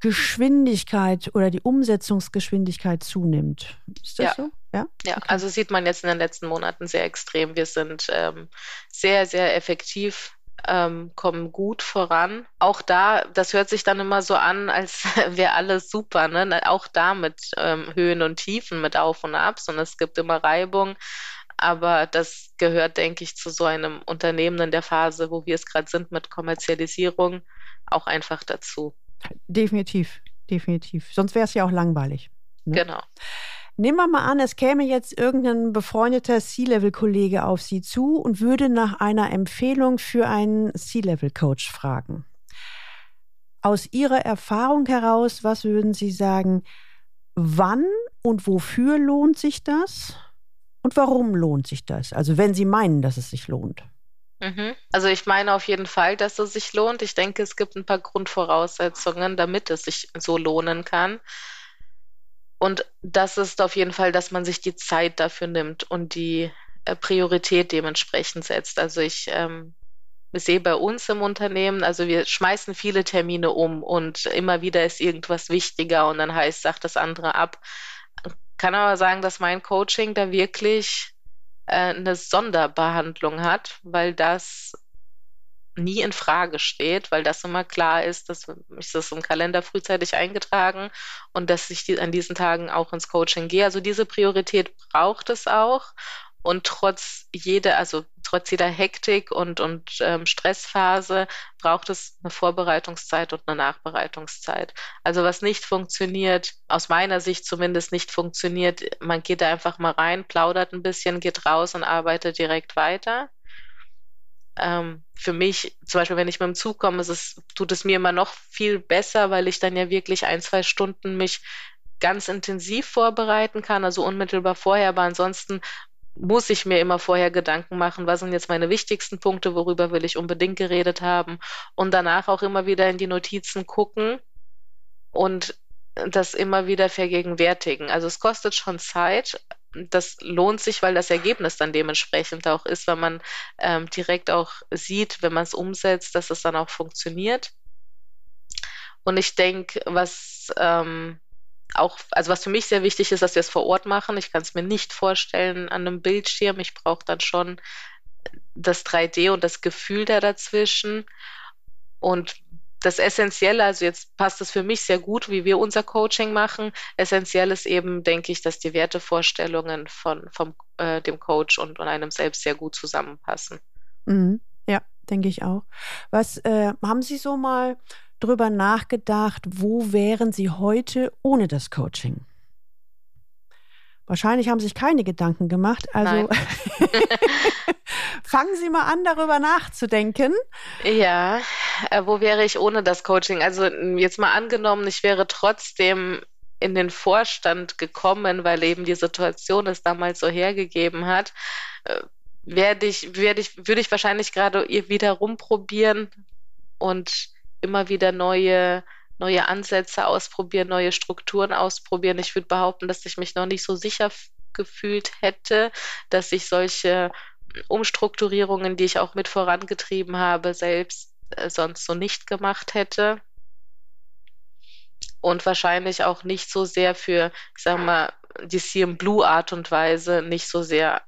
Geschwindigkeit oder die Umsetzungsgeschwindigkeit zunimmt. Ist das ja. so? Ja, ja okay. also sieht man jetzt in den letzten Monaten sehr extrem. Wir sind ähm, sehr, sehr effektiv ähm, kommen gut voran. Auch da, das hört sich dann immer so an, als <laughs> wäre alles super. Ne? Auch da mit ähm, Höhen und Tiefen, mit Auf und Abs und es gibt immer Reibung. Aber das gehört, denke ich, zu so einem Unternehmen in der Phase, wo wir es gerade sind mit Kommerzialisierung, auch einfach dazu. Definitiv, definitiv. Sonst wäre es ja auch langweilig. Ne? Genau. Nehmen wir mal an, es käme jetzt irgendein befreundeter C-Level-Kollege auf Sie zu und würde nach einer Empfehlung für einen C-Level-Coach fragen. Aus Ihrer Erfahrung heraus, was würden Sie sagen, wann und wofür lohnt sich das? Und warum lohnt sich das? Also wenn Sie meinen, dass es sich lohnt. Mhm. Also ich meine auf jeden Fall, dass es sich lohnt. Ich denke, es gibt ein paar Grundvoraussetzungen, damit es sich so lohnen kann. Und das ist auf jeden Fall, dass man sich die Zeit dafür nimmt und die äh, Priorität dementsprechend setzt. Also ich ähm, sehe bei uns im Unternehmen, also wir schmeißen viele Termine um und immer wieder ist irgendwas wichtiger und dann heißt, sagt das andere ab. kann aber sagen, dass mein Coaching da wirklich äh, eine Sonderbehandlung hat, weil das nie in Frage steht, weil das immer klar ist, dass ich das im Kalender frühzeitig eingetragen und dass ich die, an diesen Tagen auch ins Coaching gehe. Also diese Priorität braucht es auch. Und trotz jeder, also trotz jeder Hektik und, und ähm, Stressphase braucht es eine Vorbereitungszeit und eine Nachbereitungszeit. Also was nicht funktioniert, aus meiner Sicht zumindest nicht funktioniert, man geht da einfach mal rein, plaudert ein bisschen, geht raus und arbeitet direkt weiter. Ähm, für mich, zum Beispiel, wenn ich mit dem Zug komme, es, tut es mir immer noch viel besser, weil ich dann ja wirklich ein, zwei Stunden mich ganz intensiv vorbereiten kann, also unmittelbar vorher, aber ansonsten muss ich mir immer vorher Gedanken machen, was sind jetzt meine wichtigsten Punkte, worüber will ich unbedingt geredet haben und danach auch immer wieder in die Notizen gucken und das immer wieder vergegenwärtigen. Also es kostet schon Zeit. Das lohnt sich, weil das Ergebnis dann dementsprechend auch ist, wenn man ähm, direkt auch sieht, wenn man es umsetzt, dass es dann auch funktioniert. Und ich denke, was ähm, auch, also was für mich sehr wichtig ist, dass wir es vor Ort machen. Ich kann es mir nicht vorstellen an einem Bildschirm. Ich brauche dann schon das 3D und das Gefühl da dazwischen. Und das Essentielle, also jetzt passt es für mich sehr gut, wie wir unser Coaching machen. Essentiell ist eben, denke ich, dass die Wertevorstellungen von vom, äh, dem Coach und, und einem selbst sehr gut zusammenpassen. Mhm. Ja, denke ich auch. Was äh, haben Sie so mal drüber nachgedacht, wo wären Sie heute ohne das Coaching? Wahrscheinlich haben sich keine Gedanken gemacht. Also <laughs> fangen Sie mal an, darüber nachzudenken. Ja, äh, wo wäre ich ohne das Coaching? Also jetzt mal angenommen, ich wäre trotzdem in den Vorstand gekommen, weil eben die Situation es damals so hergegeben hat. Äh, werde ich, werde ich, würde ich wahrscheinlich gerade wieder rumprobieren und immer wieder neue, neue Ansätze ausprobieren, neue Strukturen ausprobieren. Ich würde behaupten, dass ich mich noch nicht so sicher gefühlt hätte, dass ich solche Umstrukturierungen, die ich auch mit vorangetrieben habe, selbst äh, sonst so nicht gemacht hätte. Und wahrscheinlich auch nicht so sehr für, ich sag mal, die CM Blue Art und Weise nicht so sehr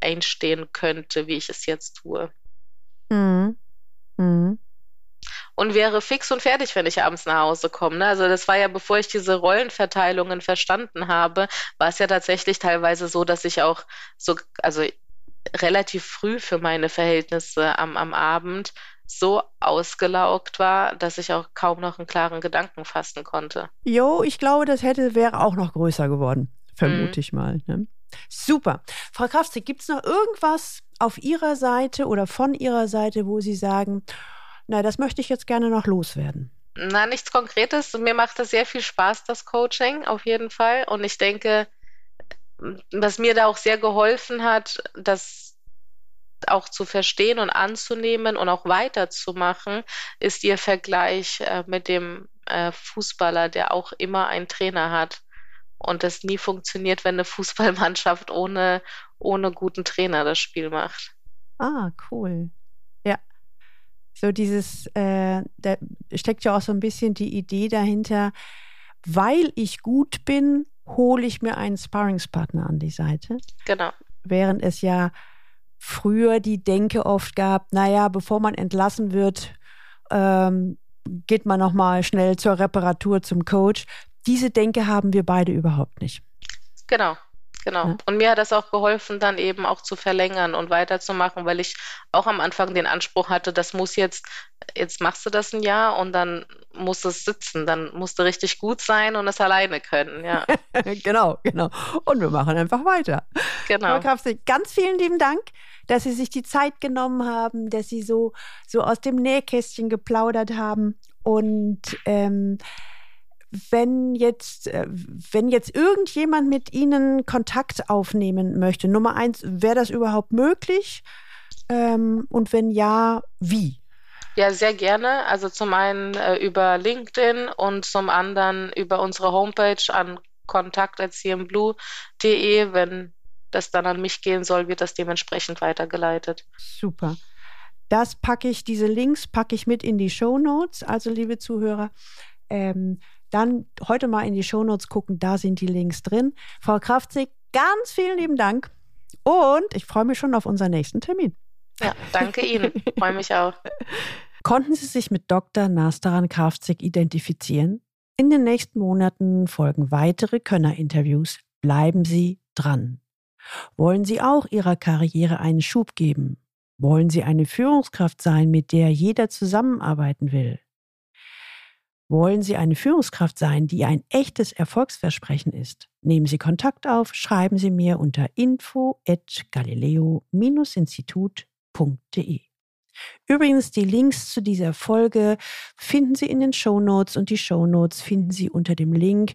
einstehen könnte, wie ich es jetzt tue. Mhm. Mhm und wäre fix und fertig, wenn ich abends nach Hause komme. Ne? Also das war ja, bevor ich diese Rollenverteilungen verstanden habe, war es ja tatsächlich teilweise so, dass ich auch so, also relativ früh für meine Verhältnisse am, am Abend so ausgelaugt war, dass ich auch kaum noch einen klaren Gedanken fassen konnte. Jo, ich glaube, das hätte wäre auch noch größer geworden, vermute mm. ich mal. Ne? Super. Frau Kraftzig, gibt es noch irgendwas auf Ihrer Seite oder von Ihrer Seite, wo Sie sagen, na, das möchte ich jetzt gerne noch loswerden. Na, nichts Konkretes. Mir macht das sehr viel Spaß, das Coaching, auf jeden Fall. Und ich denke, was mir da auch sehr geholfen hat, das auch zu verstehen und anzunehmen und auch weiterzumachen, ist Ihr Vergleich äh, mit dem äh, Fußballer, der auch immer einen Trainer hat. Und das nie funktioniert, wenn eine <laughs> Fußballmannschaft ohne, ohne guten Trainer das Spiel macht. Ah, cool. So dieses, äh, da steckt ja auch so ein bisschen die Idee dahinter, weil ich gut bin, hole ich mir einen Sparringspartner an die Seite. Genau. Während es ja früher die Denke oft gab, naja, bevor man entlassen wird, ähm, geht man nochmal schnell zur Reparatur zum Coach. Diese Denke haben wir beide überhaupt nicht. Genau. Genau. Ja. Und mir hat das auch geholfen, dann eben auch zu verlängern und weiterzumachen, weil ich auch am Anfang den Anspruch hatte, das muss jetzt, jetzt machst du das ein Jahr und dann muss es sitzen, dann musst du richtig gut sein und es alleine können, ja. <laughs> genau, genau. Und wir machen einfach weiter. Genau. Frau ganz vielen lieben Dank, dass Sie sich die Zeit genommen haben, dass Sie so, so aus dem Nähkästchen geplaudert haben und ähm, wenn jetzt, äh, wenn jetzt irgendjemand mit Ihnen Kontakt aufnehmen möchte, Nummer eins, wäre das überhaupt möglich? Ähm, und wenn ja, wie? Ja, sehr gerne. Also zum einen äh, über LinkedIn und zum anderen über unsere Homepage an kontakt.cmblue.de. Wenn das dann an mich gehen soll, wird das dementsprechend weitergeleitet. Super. Das packe ich, diese Links packe ich mit in die Show Notes. Also, liebe Zuhörer, ähm, dann heute mal in die Shownotes gucken, da sind die Links drin. Frau Kraftzig, ganz vielen lieben Dank und ich freue mich schon auf unseren nächsten Termin. Ja, danke Ihnen. freue mich auch. <laughs> Konnten Sie sich mit Dr. Nastaran Kraftzig identifizieren? In den nächsten Monaten folgen weitere Könner-Interviews. Bleiben Sie dran. Wollen Sie auch Ihrer Karriere einen Schub geben? Wollen Sie eine Führungskraft sein, mit der jeder zusammenarbeiten will? Wollen Sie eine Führungskraft sein, die ein echtes Erfolgsversprechen ist? Nehmen Sie Kontakt auf, schreiben Sie mir unter info@galileo-institut.de. Übrigens, die Links zu dieser Folge finden Sie in den Show Notes und die Show Notes finden Sie unter dem Link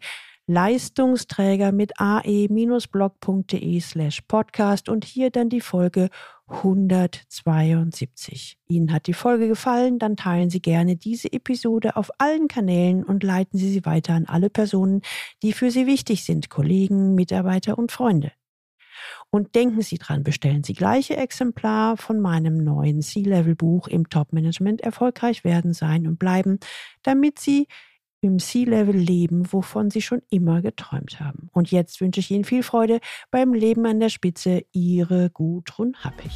Leistungsträger mit ae-blog.de slash podcast und hier dann die Folge 172. Ihnen hat die Folge gefallen, dann teilen Sie gerne diese Episode auf allen Kanälen und leiten Sie sie weiter an alle Personen, die für Sie wichtig sind, Kollegen, Mitarbeiter und Freunde. Und denken Sie dran, bestellen Sie gleiche Exemplar von meinem neuen C-Level-Buch im Top-Management erfolgreich werden, sein und bleiben, damit Sie im Sea-Level leben, wovon Sie schon immer geträumt haben. Und jetzt wünsche ich Ihnen viel Freude beim Leben an der Spitze. Ihre Gudrun Happig.